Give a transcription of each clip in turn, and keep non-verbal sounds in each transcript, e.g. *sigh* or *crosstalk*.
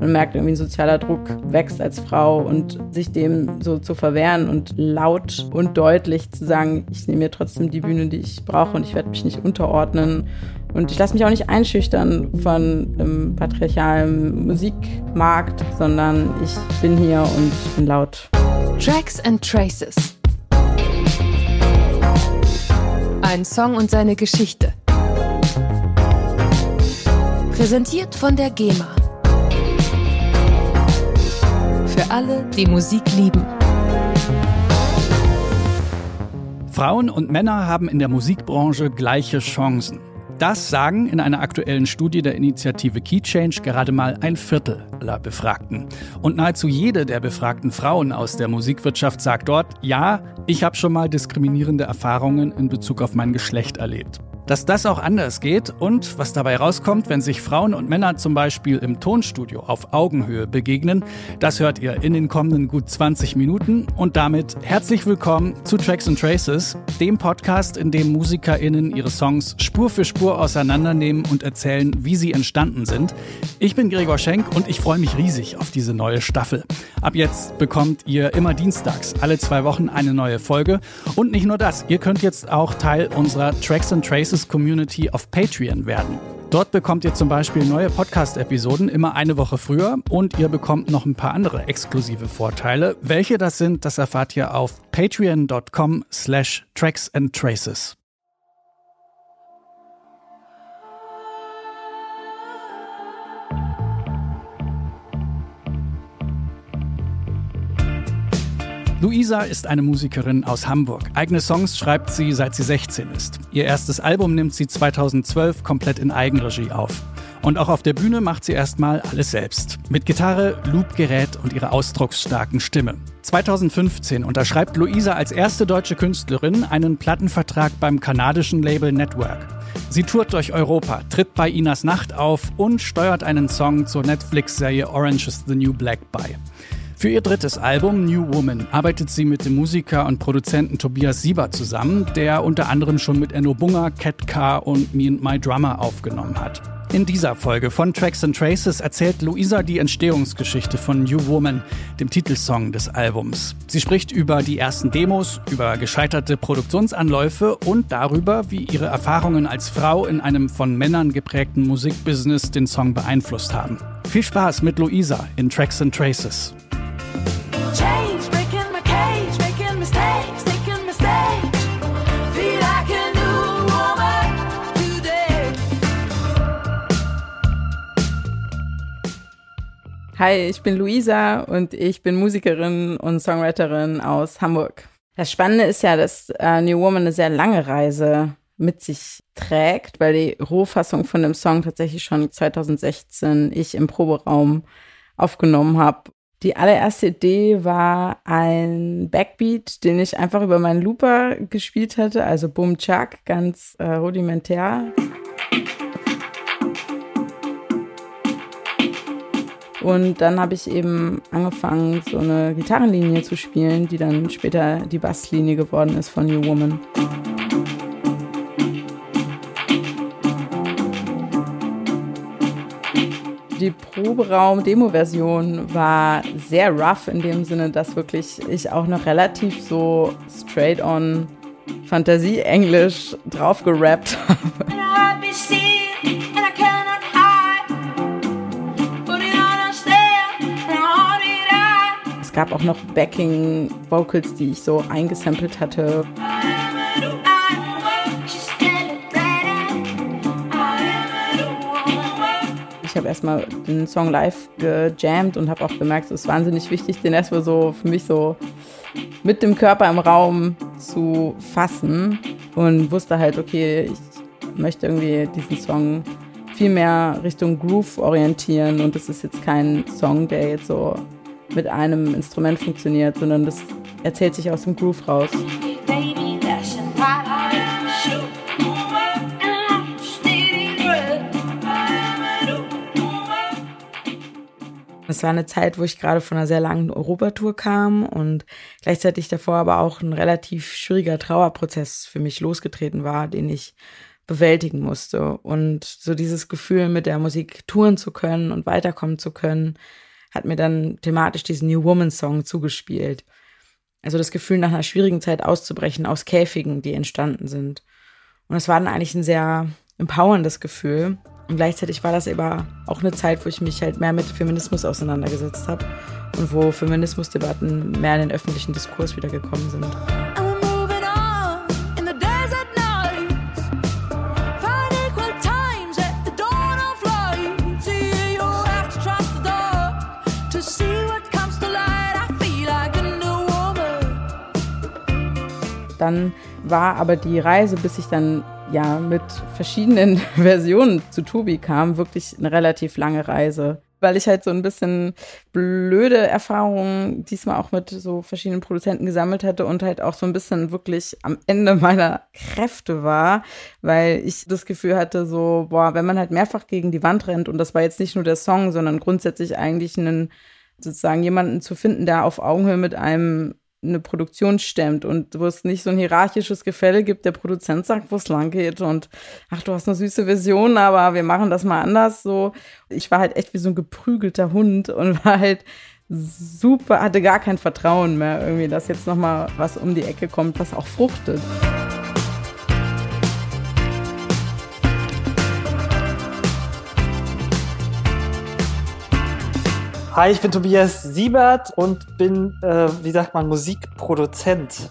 Man merkt irgendwie, ein sozialer Druck wächst als Frau und sich dem so zu verwehren und laut und deutlich zu sagen, ich nehme mir trotzdem die Bühne, die ich brauche und ich werde mich nicht unterordnen. Und ich lasse mich auch nicht einschüchtern von einem patriarchalen Musikmarkt, sondern ich bin hier und bin laut. Tracks and Traces. Ein Song und seine Geschichte. Präsentiert von der GEMA. Für alle, die Musik lieben. Frauen und Männer haben in der Musikbranche gleiche Chancen. Das sagen in einer aktuellen Studie der Initiative Key Change gerade mal ein Viertel aller Befragten. Und nahezu jede der befragten Frauen aus der Musikwirtschaft sagt dort, ja, ich habe schon mal diskriminierende Erfahrungen in Bezug auf mein Geschlecht erlebt. Dass das auch anders geht und was dabei rauskommt, wenn sich Frauen und Männer zum Beispiel im Tonstudio auf Augenhöhe begegnen, das hört ihr in den kommenden gut 20 Minuten. Und damit herzlich willkommen zu Tracks and Traces, dem Podcast, in dem MusikerInnen ihre Songs Spur für Spur auseinandernehmen und erzählen, wie sie entstanden sind. Ich bin Gregor Schenk und ich freue mich riesig auf diese neue Staffel. Ab jetzt bekommt ihr immer dienstags alle zwei Wochen eine neue Folge. Und nicht nur das, ihr könnt jetzt auch Teil unserer Tracks and Traces Praxis Community auf Patreon werden. Dort bekommt ihr zum Beispiel neue Podcast-Episoden immer eine Woche früher und ihr bekommt noch ein paar andere exklusive Vorteile. Welche das sind, das erfahrt ihr auf patreon.com slash tracks and traces. Luisa ist eine Musikerin aus Hamburg. Eigene Songs schreibt sie, seit sie 16 ist. Ihr erstes Album nimmt sie 2012 komplett in Eigenregie auf. Und auch auf der Bühne macht sie erstmal alles selbst. Mit Gitarre, Loopgerät und ihrer ausdrucksstarken Stimme. 2015 unterschreibt Luisa als erste deutsche Künstlerin einen Plattenvertrag beim kanadischen Label Network. Sie tourt durch Europa, tritt bei Inas Nacht auf und steuert einen Song zur Netflix-Serie Orange is the New Black bei. Für ihr drittes Album New Woman arbeitet sie mit dem Musiker und Produzenten Tobias Sieber zusammen, der unter anderem schon mit Enno Bunger, Cat Car und Me and My Drummer aufgenommen hat. In dieser Folge von Tracks and Traces erzählt Luisa die Entstehungsgeschichte von New Woman, dem Titelsong des Albums. Sie spricht über die ersten Demos, über gescheiterte Produktionsanläufe und darüber, wie ihre Erfahrungen als Frau in einem von Männern geprägten Musikbusiness den Song beeinflusst haben. Viel Spaß mit Luisa in Tracks and Traces. Hi, ich bin Luisa und ich bin Musikerin und Songwriterin aus Hamburg. Das Spannende ist ja, dass äh, New Woman eine sehr lange Reise mit sich trägt, weil die Rohfassung von dem Song tatsächlich schon 2016 ich im Proberaum aufgenommen habe. Die allererste Idee war ein Backbeat, den ich einfach über meinen Looper gespielt hatte, also Boom Chuck, ganz äh, rudimentär. Und dann habe ich eben angefangen, so eine Gitarrenlinie zu spielen, die dann später die Basslinie geworden ist von New Woman. Die Proberaum-Demo-Version war sehr rough in dem Sinne, dass wirklich ich auch noch relativ so straight on Fantasie-Englisch drauf gerappt *laughs* habe. Gab auch noch Backing-Vocals, die ich so eingesampelt hatte. Ich habe erstmal den Song live gejammt und habe auch gemerkt, es ist wahnsinnig wichtig, den erstmal so für mich so mit dem Körper im Raum zu fassen und wusste halt, okay, ich möchte irgendwie diesen Song viel mehr Richtung Groove orientieren und es ist jetzt kein Song, der jetzt so mit einem Instrument funktioniert, sondern das erzählt sich aus dem Groove raus. Es war eine Zeit, wo ich gerade von einer sehr langen Europatour kam und gleichzeitig davor aber auch ein relativ schwieriger Trauerprozess für mich losgetreten war, den ich bewältigen musste. Und so dieses Gefühl, mit der Musik touren zu können und weiterkommen zu können, hat mir dann thematisch diesen New Woman Song zugespielt. Also das Gefühl, nach einer schwierigen Zeit auszubrechen aus Käfigen, die entstanden sind. Und es war dann eigentlich ein sehr empowerndes Gefühl. Und gleichzeitig war das aber auch eine Zeit, wo ich mich halt mehr mit Feminismus auseinandergesetzt habe und wo Feminismusdebatten mehr in den öffentlichen Diskurs wiedergekommen sind. Dann war aber die Reise, bis ich dann ja mit verschiedenen *laughs* Versionen zu Tobi kam, wirklich eine relativ lange Reise. Weil ich halt so ein bisschen blöde Erfahrungen diesmal auch mit so verschiedenen Produzenten gesammelt hatte und halt auch so ein bisschen wirklich am Ende meiner Kräfte war, weil ich das Gefühl hatte, so, boah, wenn man halt mehrfach gegen die Wand rennt und das war jetzt nicht nur der Song, sondern grundsätzlich eigentlich einen, sozusagen jemanden zu finden, der auf Augenhöhe mit einem eine Produktion stemmt und wo es nicht so ein hierarchisches Gefälle gibt, der Produzent sagt, wo es lang geht und ach, du hast eine süße Vision, aber wir machen das mal anders so. Ich war halt echt wie so ein geprügelter Hund und *laughs* war halt super, hatte gar kein Vertrauen mehr irgendwie, dass jetzt noch mal was um die Ecke kommt, was auch fruchtet. Hi, ich bin Tobias Siebert und bin, äh, wie sagt man, Musikproduzent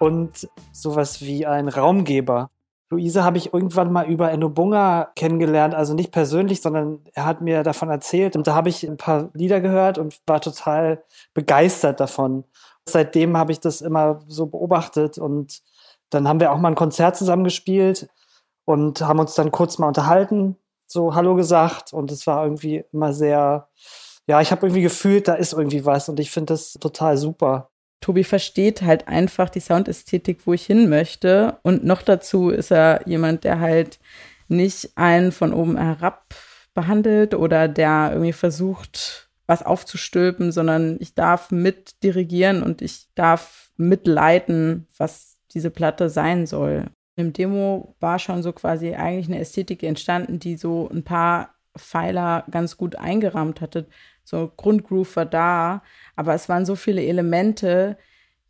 und sowas wie ein Raumgeber. Luise habe ich irgendwann mal über Enno Bunga kennengelernt, also nicht persönlich, sondern er hat mir davon erzählt und da habe ich ein paar Lieder gehört und war total begeistert davon. Seitdem habe ich das immer so beobachtet und dann haben wir auch mal ein Konzert zusammen gespielt und haben uns dann kurz mal unterhalten, so Hallo gesagt und es war irgendwie immer sehr ja, ich habe irgendwie gefühlt, da ist irgendwie was und ich finde das total super. Tobi versteht halt einfach die Soundästhetik, wo ich hin möchte. Und noch dazu ist er jemand, der halt nicht einen von oben herab behandelt oder der irgendwie versucht, was aufzustülpen, sondern ich darf mit dirigieren und ich darf mitleiten, was diese Platte sein soll. Im Demo war schon so quasi eigentlich eine Ästhetik entstanden, die so ein paar Pfeiler ganz gut eingerahmt hatte so Grundgroove war da, aber es waren so viele Elemente,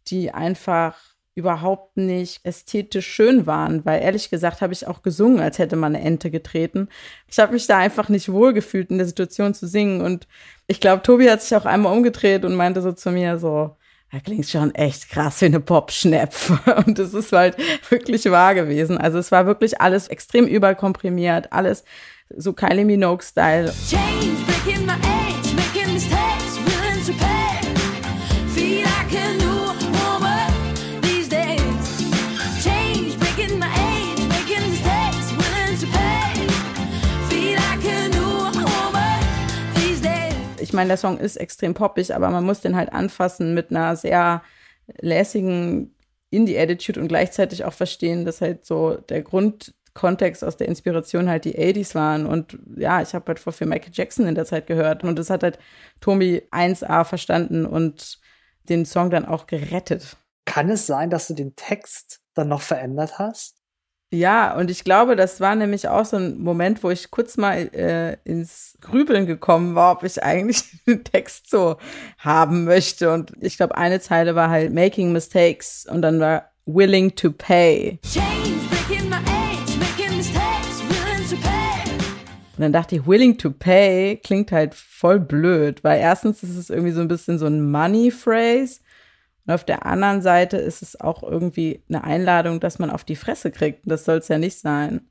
die einfach überhaupt nicht ästhetisch schön waren, weil ehrlich gesagt habe ich auch gesungen, als hätte man eine Ente getreten. Ich habe mich da einfach nicht wohlgefühlt in der Situation zu singen und ich glaube, Tobi hat sich auch einmal umgedreht und meinte so zu mir so, da klingt schon echt krass wie eine Popschnepf. *laughs* Und es ist halt wirklich wahr gewesen. Also es war wirklich alles extrem überkomprimiert, alles so Kylie Minogue-Style. ich meine, der Song ist extrem poppig, aber man muss den halt anfassen mit einer sehr lässigen Indie-Attitude und gleichzeitig auch verstehen, dass halt so der Grundkontext aus der Inspiration halt die 80s waren. Und ja, ich habe halt vor viel Michael Jackson in der Zeit gehört und das hat halt Tommy 1A verstanden und den Song dann auch gerettet. Kann es sein, dass du den Text dann noch verändert hast? Ja, und ich glaube, das war nämlich auch so ein Moment, wo ich kurz mal äh, ins Grübeln gekommen war, ob ich eigentlich *laughs* den Text so haben möchte. Und ich glaube, eine Zeile war halt Making Mistakes und dann war Willing to Pay. Und dann dachte ich, willing to pay klingt halt voll blöd, weil erstens ist es irgendwie so ein bisschen so ein Money-Phrase und auf der anderen Seite ist es auch irgendwie eine Einladung, dass man auf die Fresse kriegt. Das soll es ja nicht sein.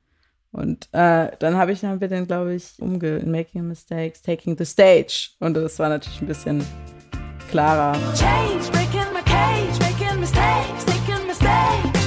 Und äh, dann habe ich dann wir den, glaube ich, umge Making Mistakes, Taking the Stage. Und das war natürlich ein bisschen klarer. Change, breaking my cage, making mistakes, taking mistakes.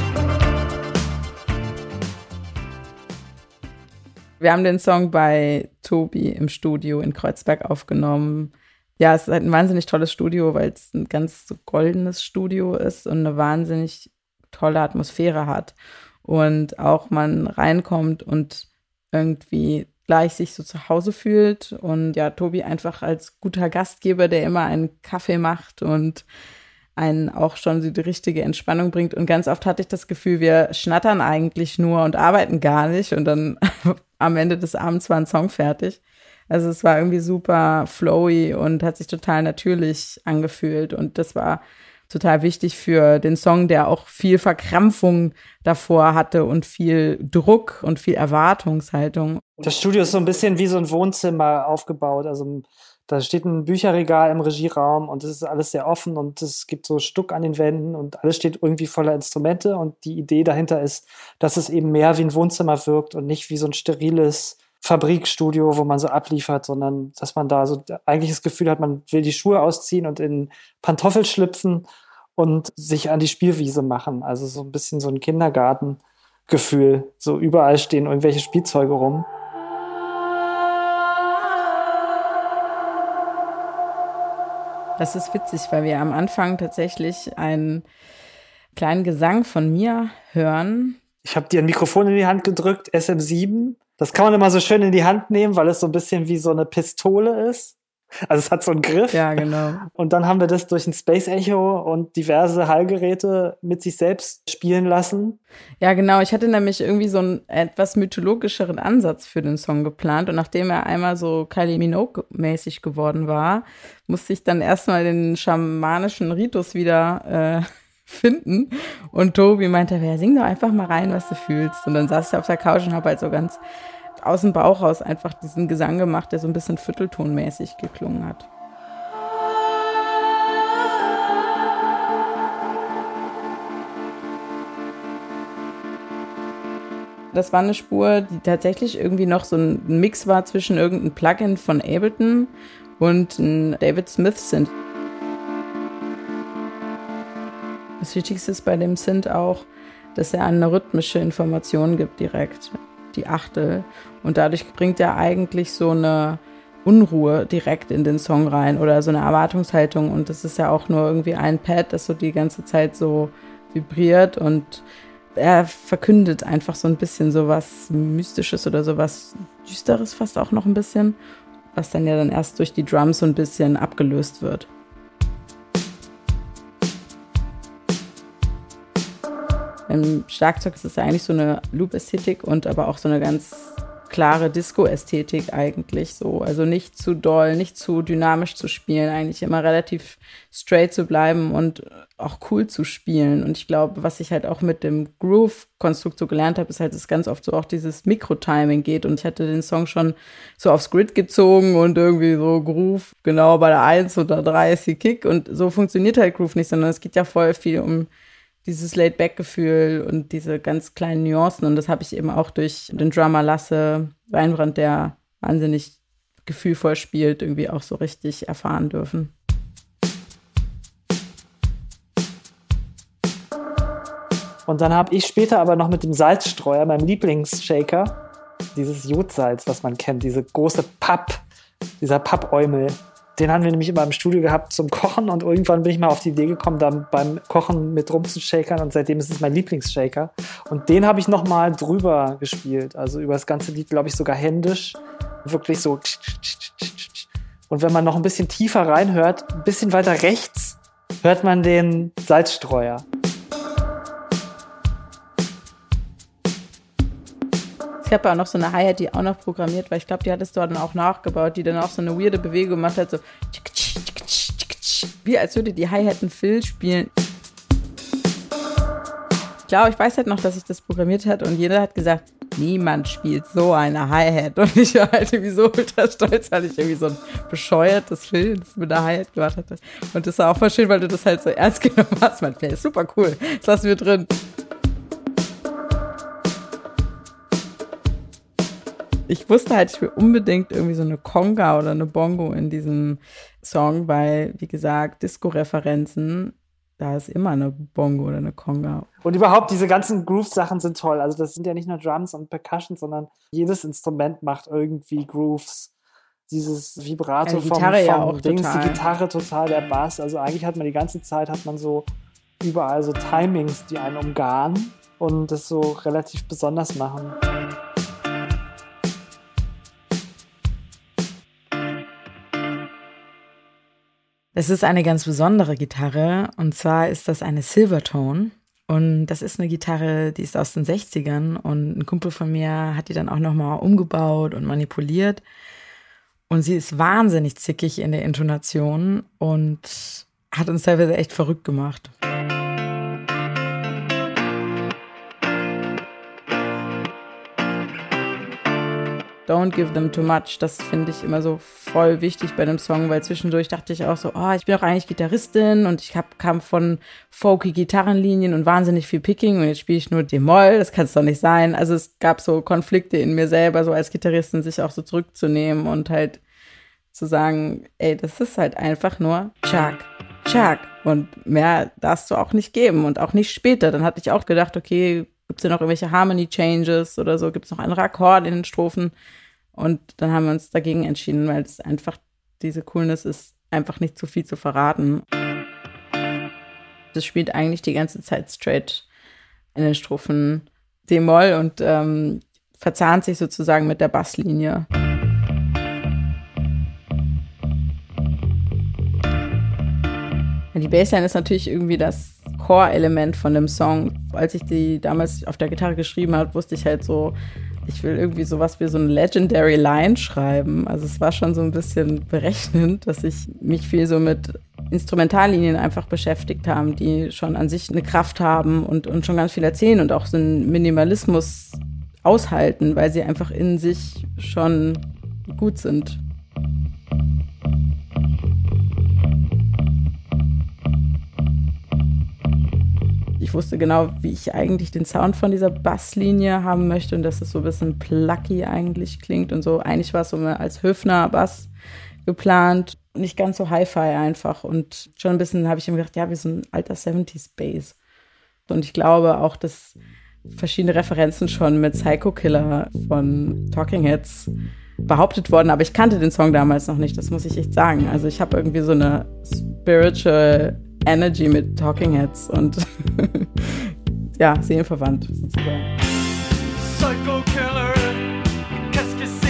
Wir haben den Song bei Tobi im Studio in Kreuzberg aufgenommen ja, es ist halt ein wahnsinnig tolles Studio, weil es ein ganz so goldenes Studio ist und eine wahnsinnig tolle Atmosphäre hat. Und auch man reinkommt und irgendwie gleich sich so zu Hause fühlt. Und ja, Tobi einfach als guter Gastgeber, der immer einen Kaffee macht und einen auch schon so die richtige Entspannung bringt. Und ganz oft hatte ich das Gefühl, wir schnattern eigentlich nur und arbeiten gar nicht. Und dann *laughs* am Ende des Abends war ein Song fertig. Also es war irgendwie super flowy und hat sich total natürlich angefühlt. Und das war total wichtig für den Song, der auch viel Verkrampfung davor hatte und viel Druck und viel Erwartungshaltung. Das Studio ist so ein bisschen wie so ein Wohnzimmer aufgebaut. Also da steht ein Bücherregal im Regieraum und es ist alles sehr offen und es gibt so Stuck an den Wänden und alles steht irgendwie voller Instrumente und die Idee dahinter ist, dass es eben mehr wie ein Wohnzimmer wirkt und nicht wie so ein steriles Fabrikstudio, wo man so abliefert, sondern dass man da so eigentlich das Gefühl hat, man will die Schuhe ausziehen und in Pantoffel schlüpfen und sich an die Spielwiese machen. Also so ein bisschen so ein Kindergartengefühl. So überall stehen irgendwelche Spielzeuge rum. Das ist witzig, weil wir am Anfang tatsächlich einen kleinen Gesang von mir hören. Ich habe dir ein Mikrofon in die Hand gedrückt, SM7 das kann man immer so schön in die Hand nehmen, weil es so ein bisschen wie so eine Pistole ist. Also es hat so einen Griff. Ja, genau. Und dann haben wir das durch ein Space Echo und diverse Hallgeräte mit sich selbst spielen lassen. Ja, genau. Ich hatte nämlich irgendwie so einen etwas mythologischeren Ansatz für den Song geplant. Und nachdem er einmal so Kylie Minogue-mäßig geworden war, musste ich dann erstmal den schamanischen Ritus wieder äh, finden. Und Tobi meinte, ja, sing doch einfach mal rein, was du fühlst. Und dann saß ich auf der Couch und habe halt so ganz aus dem Bauch raus einfach diesen Gesang gemacht, der so ein bisschen vierteltonmäßig geklungen hat. Das war eine Spur, die tatsächlich irgendwie noch so ein Mix war zwischen irgendeinem Plugin von Ableton und ein David Smith Synth. Das Wichtigste ist bei dem Synth auch, dass er eine rhythmische Information gibt direkt, die Achtel. Und dadurch bringt er eigentlich so eine Unruhe direkt in den Song rein oder so eine Erwartungshaltung. Und das ist ja auch nur irgendwie ein Pad, das so die ganze Zeit so vibriert und er verkündet einfach so ein bisschen so was Mystisches oder so was Düsteres fast auch noch ein bisschen, was dann ja dann erst durch die Drums so ein bisschen abgelöst wird. Im Schlagzeug ist es ja eigentlich so eine Loop-Ästhetik und aber auch so eine ganz klare Disco-Ästhetik eigentlich so. Also nicht zu doll, nicht zu dynamisch zu spielen, eigentlich immer relativ straight zu bleiben und auch cool zu spielen. Und ich glaube, was ich halt auch mit dem Groove-Konstrukt so gelernt habe, ist halt, dass ganz oft so auch dieses Mikro-Timing geht. Und ich hatte den Song schon so aufs Grid gezogen und irgendwie so Groove, genau bei der 1 oder 3 ist die Kick. Und so funktioniert halt Groove nicht, sondern es geht ja voll viel um dieses Laid-Back-Gefühl und diese ganz kleinen Nuancen. Und das habe ich eben auch durch den Drummer Lasse Weinbrand, der wahnsinnig gefühlvoll spielt, irgendwie auch so richtig erfahren dürfen. Und dann habe ich später aber noch mit dem Salzstreuer, meinem Lieblingsshaker, dieses Jodsalz, was man kennt, diese große Papp, dieser Pappäumel, den haben wir nämlich immer im Studio gehabt zum Kochen und irgendwann bin ich mal auf die Idee gekommen, da beim Kochen mit rumzushakern und seitdem ist es mein Lieblingsshaker. Und den habe ich nochmal drüber gespielt, also über das ganze Lied, glaube ich, sogar händisch. Wirklich so. Und wenn man noch ein bisschen tiefer reinhört, ein bisschen weiter rechts, hört man den Salzstreuer. Ich habe auch noch so eine Hi-Hat, die auch noch programmiert war. Ich glaube, die hattest du dann auch nachgebaut, die dann auch so eine weirde Bewegung gemacht hat, so wie als würde die Hi-Hat einen Fill spielen. Ich glaube, ich weiß halt noch, dass ich das programmiert hat und jeder hat gesagt, niemand spielt so eine Hi-Hat. Und ich war halt irgendwie so ultra stolz, weil ich irgendwie so ein bescheuertes Film mit einer Hi-Hat gemacht hatte. Und das war auch voll schön, weil du das halt so ernst *laughs* genommen hast. Mein Play ist super cool. Das lassen wir drin. Ich wusste halt, ich will unbedingt irgendwie so eine Conga oder eine Bongo in diesem Song, weil, wie gesagt, Disco-Referenzen, da ist immer eine Bongo oder eine Conga. Und überhaupt, diese ganzen Groove-Sachen sind toll. Also, das sind ja nicht nur Drums und Percussion, sondern jedes Instrument macht irgendwie Grooves. Dieses Vibrato ja, die Gitarre vom, vom ja auch Dings, total. die Gitarre total, der Bass. Also, eigentlich hat man die ganze Zeit, hat man so überall so Timings, die einen umgarnen und das so relativ besonders machen. Es ist eine ganz besondere Gitarre und zwar ist das eine Silvertone. Und das ist eine Gitarre, die ist aus den 60ern und ein Kumpel von mir hat die dann auch nochmal umgebaut und manipuliert. Und sie ist wahnsinnig zickig in der Intonation und hat uns teilweise echt verrückt gemacht. Don't give them too much. Das finde ich immer so voll wichtig bei einem Song, weil zwischendurch dachte ich auch so, oh, ich bin auch eigentlich Gitarristin und ich hab, kam von folky Gitarrenlinien und wahnsinnig viel Picking und jetzt spiele ich nur D-Moll. Das kann es doch nicht sein. Also es gab so Konflikte in mir selber, so als Gitarristin sich auch so zurückzunehmen und halt zu sagen, ey, das ist halt einfach nur Chuck, Chuck. Und mehr darfst du auch nicht geben und auch nicht später. Dann hatte ich auch gedacht, okay, gibt es ja noch irgendwelche Harmony Changes oder so, gibt es noch andere Akkorde in den Strophen. Und dann haben wir uns dagegen entschieden, weil es einfach, diese Coolness ist, einfach nicht zu viel zu verraten. Das spielt eigentlich die ganze Zeit straight in den Strophen D-Moll und ähm, verzahnt sich sozusagen mit der Basslinie. Die Bassline ist natürlich irgendwie das Core-Element von dem Song. Als ich die damals auf der Gitarre geschrieben habe, wusste ich halt so, ich will irgendwie sowas wie so eine Legendary Line schreiben. Also es war schon so ein bisschen berechnend, dass ich mich viel so mit Instrumentallinien einfach beschäftigt haben, die schon an sich eine Kraft haben und, und schon ganz viel erzählen und auch so einen Minimalismus aushalten, weil sie einfach in sich schon gut sind. Ich wusste genau, wie ich eigentlich den Sound von dieser Basslinie haben möchte und dass es so ein bisschen plucky eigentlich klingt und so. Eigentlich war es so als Höfner-Bass geplant, nicht ganz so Hi-Fi einfach und schon ein bisschen habe ich mir gedacht, ja, wie so ein alter 70s Bass. Und ich glaube auch, dass verschiedene Referenzen schon mit Psycho Killer von Talking Heads behauptet worden, aber ich kannte den Song damals noch nicht, das muss ich echt sagen. Also ich habe irgendwie so eine spiritual Energy mit Talking Heads und *laughs* ja, seelenverwandt sozusagen. Psycho Killer, qu'est-ce que c'est?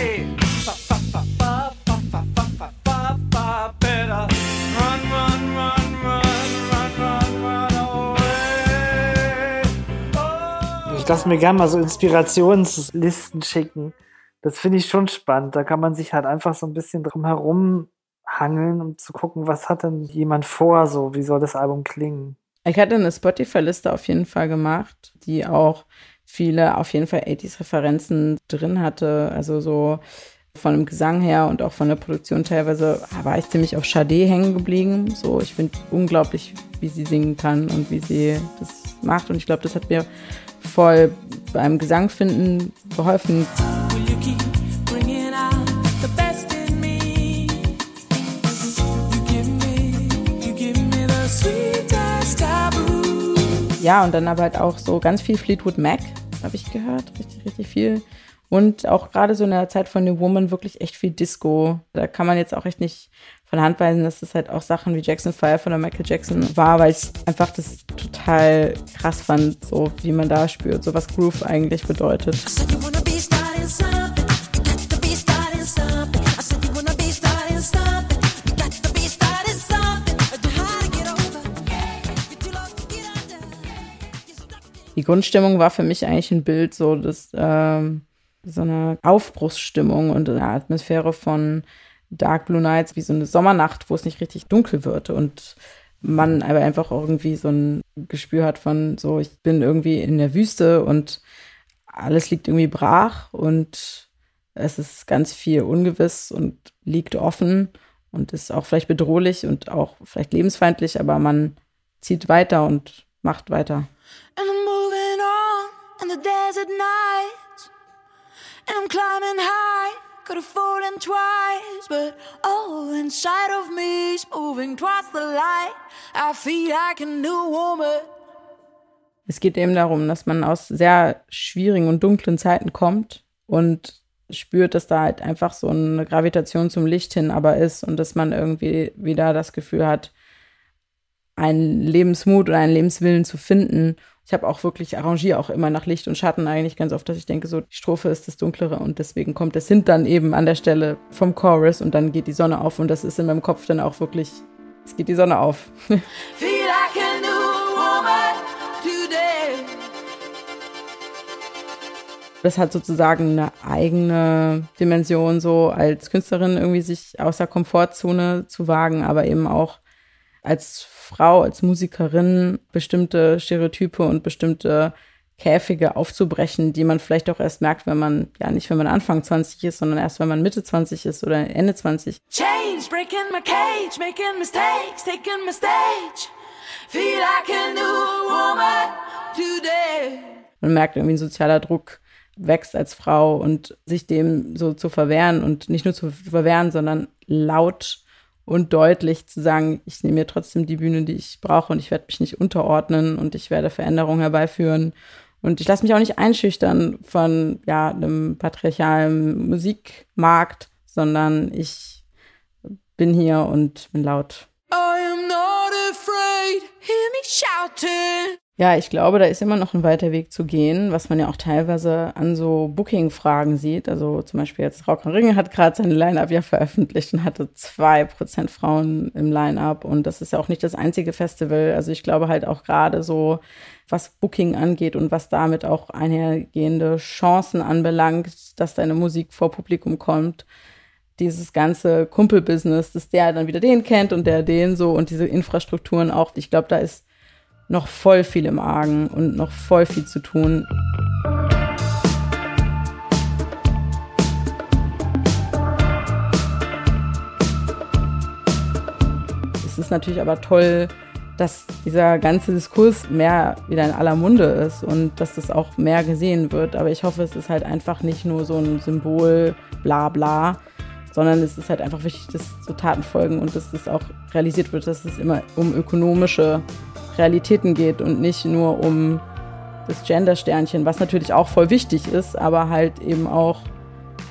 Mir gerne mal so Inspirationslisten schicken. Das finde ich schon spannend. Da kann man sich halt einfach so ein bisschen drum herum hangeln, um zu gucken, was hat denn jemand vor, so, wie soll das Album klingen? Ich hatte eine Spotify-Liste auf jeden Fall gemacht, die auch viele auf jeden Fall 80s-Referenzen drin hatte. Also so von dem Gesang her und auch von der Produktion teilweise war ich ziemlich auf Sade hängen geblieben. So, ich finde unglaublich, wie sie singen kann und wie sie das macht. Und ich glaube, das hat mir voll beim Gesang finden geholfen. Ja, und dann aber halt auch so ganz viel Fleetwood Mac, habe ich gehört, richtig, richtig viel. Und auch gerade so in der Zeit von New Woman wirklich echt viel Disco. Da kann man jetzt auch echt nicht von Hand weisen, dass das halt auch Sachen wie Jackson 5 oder Michael Jackson war, weil ich einfach das total krass fand, so wie man da spürt, so was Groove eigentlich bedeutet. Die Grundstimmung war für mich eigentlich ein Bild so des, ähm, so eine Aufbruchsstimmung und eine Atmosphäre von Dark Blue Nights, wie so eine Sommernacht, wo es nicht richtig dunkel wird und man aber einfach irgendwie so ein Gespür hat von so, ich bin irgendwie in der Wüste und alles liegt irgendwie brach und es ist ganz viel ungewiss und liegt offen und ist auch vielleicht bedrohlich und auch vielleicht lebensfeindlich, aber man zieht weiter und macht weiter. The desert nights. And I'm climbing high, could have fallen twice. But oh, inside of me is moving towards the light. I feel like a new woman. Es geht eben darum, dass man aus sehr schwierigen und dunklen Zeiten kommt und spürt, dass da halt einfach so eine Gravitation zum Licht hin aber ist und dass man irgendwie wieder das Gefühl hat, einen Lebensmut oder einen Lebenswillen zu finden ich habe auch wirklich, arrangiere auch immer nach Licht und Schatten eigentlich ganz oft, dass ich denke, so die Strophe ist das Dunklere und deswegen kommt der Synth dann eben an der Stelle vom Chorus und dann geht die Sonne auf und das ist in meinem Kopf dann auch wirklich Jetzt geht die Sonne auf. *laughs* Das hat sozusagen eine eigene Dimension, so als Künstlerin irgendwie sich aus der Komfortzone zu wagen, aber eben auch als Frau, als Musikerin bestimmte Stereotype und bestimmte Käfige aufzubrechen, die man vielleicht auch erst merkt, wenn man, ja nicht wenn man Anfang 20 ist, sondern erst wenn man Mitte 20 ist oder Ende 20. Change, breaking my cage, making mistakes, taking my stage. Feel like a new woman today. Man merkt irgendwie ein sozialer Druck wächst als Frau und sich dem so zu verwehren und nicht nur zu verwehren, sondern laut und deutlich zu sagen, ich nehme mir trotzdem die Bühne, die ich brauche und ich werde mich nicht unterordnen und ich werde Veränderungen herbeiführen und ich lasse mich auch nicht einschüchtern von ja, einem patriarchalen Musikmarkt, sondern ich bin hier und bin laut. I am not afraid, hear me shouting. Ja, ich glaube, da ist immer noch ein weiter Weg zu gehen, was man ja auch teilweise an so Booking-Fragen sieht. Also zum Beispiel jetzt Rock am Ring hat gerade seine Line-Up ja veröffentlicht und hatte zwei Prozent Frauen im Line-Up. Und das ist ja auch nicht das einzige Festival. Also ich glaube halt auch gerade so, was Booking angeht und was damit auch einhergehende Chancen anbelangt, dass deine Musik vor Publikum kommt, dieses ganze Kumpelbusiness, dass der dann wieder den kennt und der den so und diese Infrastrukturen auch. Ich glaube, da ist noch voll viel im Argen und noch voll viel zu tun. Es ist natürlich aber toll, dass dieser ganze Diskurs mehr wieder in aller Munde ist und dass das auch mehr gesehen wird. Aber ich hoffe, es ist halt einfach nicht nur so ein Symbol, bla bla, sondern es ist halt einfach wichtig, dass so Taten folgen und dass das auch realisiert wird, dass es immer um ökonomische Realitäten geht und nicht nur um das Gender-Sternchen, was natürlich auch voll wichtig ist, aber halt eben auch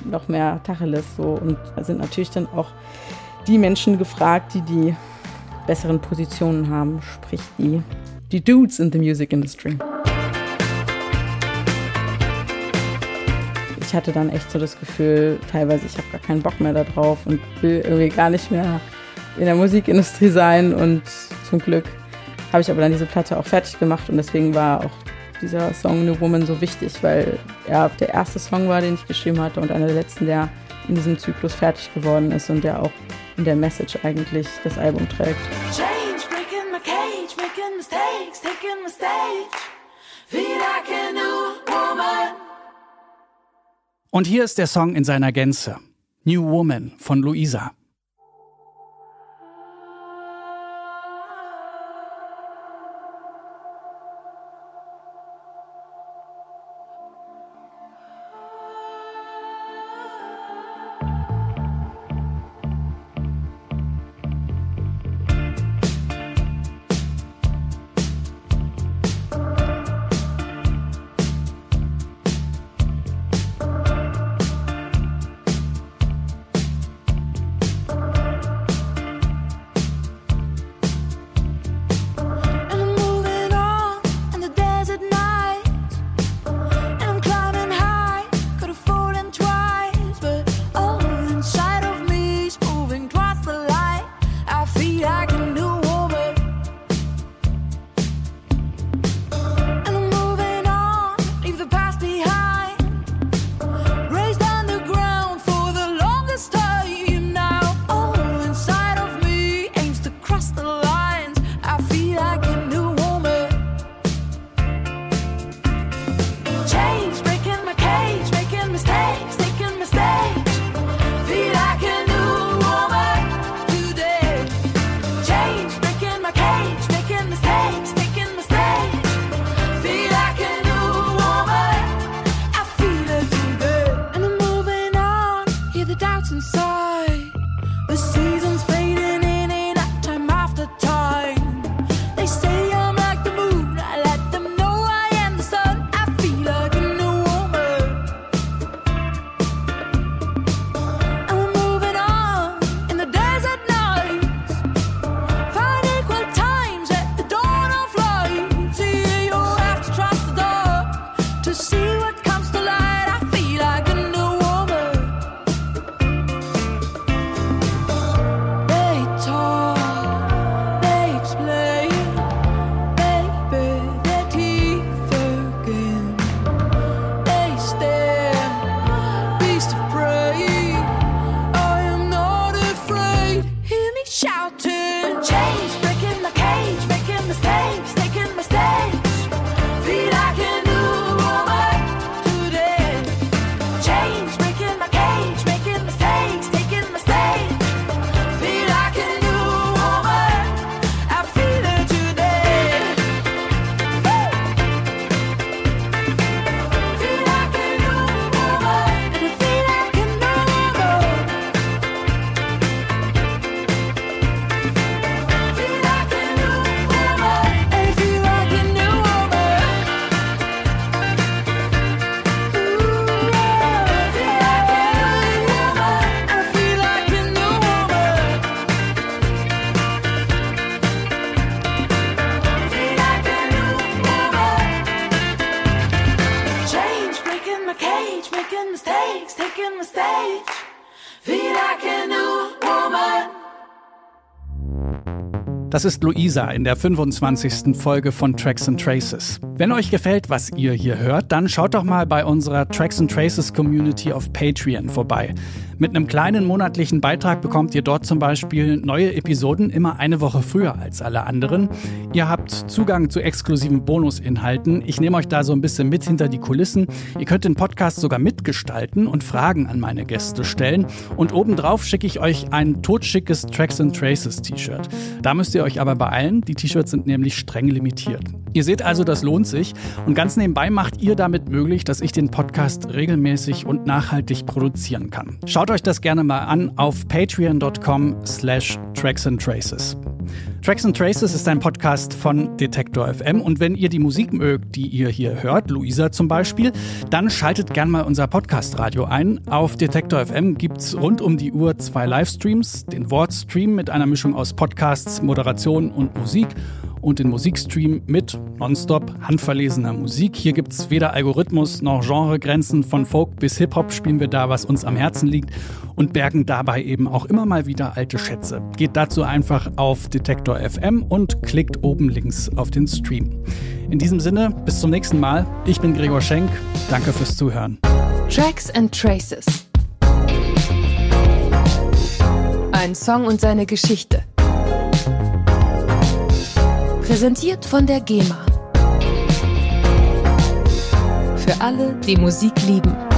noch mehr Tacheles so. Und da sind natürlich dann auch die Menschen gefragt, die die besseren Positionen haben, sprich die, die Dudes in the Music Industry. Ich hatte dann echt so das Gefühl, teilweise, ich habe gar keinen Bock mehr darauf und will irgendwie gar nicht mehr in der Musikindustrie sein und zum Glück habe ich aber dann diese Platte auch fertig gemacht und deswegen war auch dieser Song New Woman so wichtig, weil er der erste Song war, den ich geschrieben hatte und einer der letzten, der in diesem Zyklus fertig geworden ist und der auch in der Message eigentlich das Album trägt. Change, breaking my cage, making mistakes, taking my stage. Feel like a new woman. Und hier ist der Song in seiner Gänze. New Woman von Luisa. Das ist Luisa in der 25. Folge von Tracks and Traces. Wenn euch gefällt, was ihr hier hört, dann schaut doch mal bei unserer Tracks and Traces Community auf Patreon vorbei. Mit einem kleinen monatlichen Beitrag bekommt ihr dort zum Beispiel neue Episoden immer eine Woche früher als alle anderen. Ihr habt Zugang zu exklusiven Bonusinhalten. Ich nehme euch da so ein bisschen mit hinter die Kulissen. Ihr könnt den Podcast sogar mitgestalten und Fragen an meine Gäste stellen. Und obendrauf schicke ich euch ein totschickes Tracks and Traces T-Shirt. Da müsst ihr euch aber beeilen. Die T-Shirts sind nämlich streng limitiert. Ihr seht also, das lohnt sich. Und ganz nebenbei macht ihr damit möglich, dass ich den Podcast regelmäßig und nachhaltig produzieren kann. Schaut euch das gerne mal an auf patreon.com slash tracks and traces. Tracks and Traces ist ein Podcast von Detektor FM und wenn ihr die Musik mögt, die ihr hier hört, Luisa zum Beispiel, dann schaltet gerne mal unser Podcast-Radio ein. Auf Detektor FM gibt es rund um die Uhr zwei Livestreams, den Wortstream mit einer Mischung aus Podcasts, Moderation und Musik und den Musikstream mit nonstop handverlesener Musik. Hier gibt es weder Algorithmus noch Genregrenzen. Von Folk bis Hip-Hop spielen wir da, was uns am Herzen liegt und bergen dabei eben auch immer mal wieder alte Schätze. Geht dazu einfach auf Detektor FM und klickt oben links auf den Stream. In diesem Sinne, bis zum nächsten Mal. Ich bin Gregor Schenk. Danke fürs Zuhören. Tracks and Traces. Ein Song und seine Geschichte Präsentiert von der GEMA. Für alle, die Musik lieben.